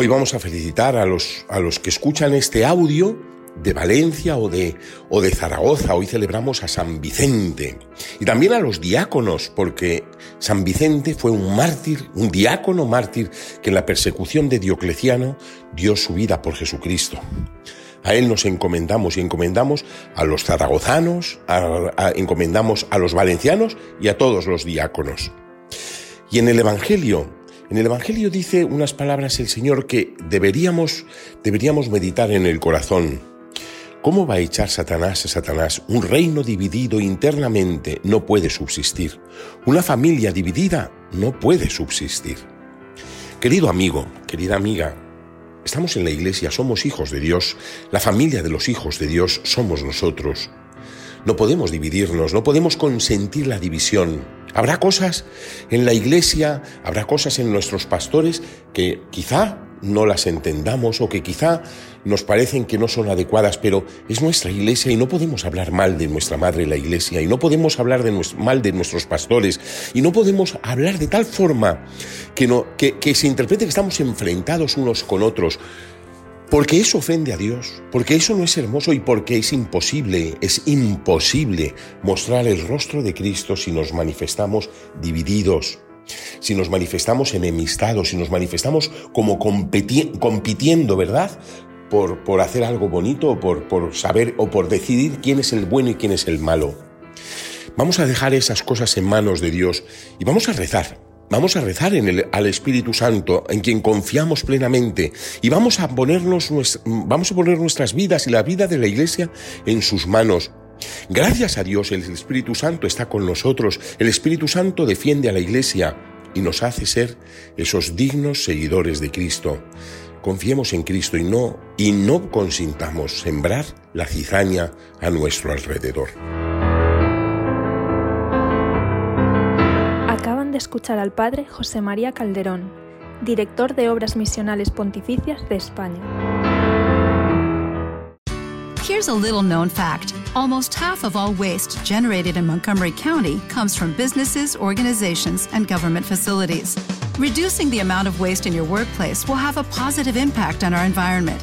Hoy vamos a felicitar a los, a los que escuchan este audio de Valencia o de, o de Zaragoza. Hoy celebramos a San Vicente. Y también a los diáconos, porque San Vicente fue un mártir, un diácono mártir que en la persecución de Diocleciano dio su vida por Jesucristo. A él nos encomendamos y encomendamos a los zaragozanos, encomendamos a los valencianos y a todos los diáconos. Y en el Evangelio, en el Evangelio dice unas palabras el Señor que deberíamos, deberíamos meditar en el corazón. ¿Cómo va a echar Satanás a Satanás? Un reino dividido internamente no puede subsistir. Una familia dividida no puede subsistir. Querido amigo, querida amiga, estamos en la iglesia, somos hijos de Dios, la familia de los hijos de Dios somos nosotros. No podemos dividirnos, no podemos consentir la división. Habrá cosas en la iglesia, habrá cosas en nuestros pastores que quizá no las entendamos o que quizá nos parecen que no son adecuadas, pero es nuestra iglesia y no podemos hablar mal de nuestra madre la iglesia y no podemos hablar de mal de nuestros pastores y no podemos hablar de tal forma que, no, que, que se interprete que estamos enfrentados unos con otros. Porque eso ofende a Dios, porque eso no es hermoso y porque es imposible, es imposible mostrar el rostro de Cristo si nos manifestamos divididos, si nos manifestamos enemistados, si nos manifestamos como compitiendo, ¿verdad? Por, por, hacer algo bonito o por, por saber o por decidir quién es el bueno y quién es el malo. Vamos a dejar esas cosas en manos de Dios y vamos a rezar. Vamos a rezar en el, al Espíritu Santo, en quien confiamos plenamente, y vamos a, ponernos, vamos a poner nuestras vidas y la vida de la Iglesia en sus manos. Gracias a Dios el Espíritu Santo está con nosotros, el Espíritu Santo defiende a la Iglesia y nos hace ser esos dignos seguidores de Cristo. Confiemos en Cristo y no, y no consintamos sembrar la cizaña a nuestro alrededor. Escuchar al Padre José María Calderón, director de Obras Misionales Pontificias de España. Here's a little known fact. Almost half of all waste generated in Montgomery County comes from businesses, organizations, and government facilities. Reducing the amount of waste in your workplace will have a positive impact on our environment.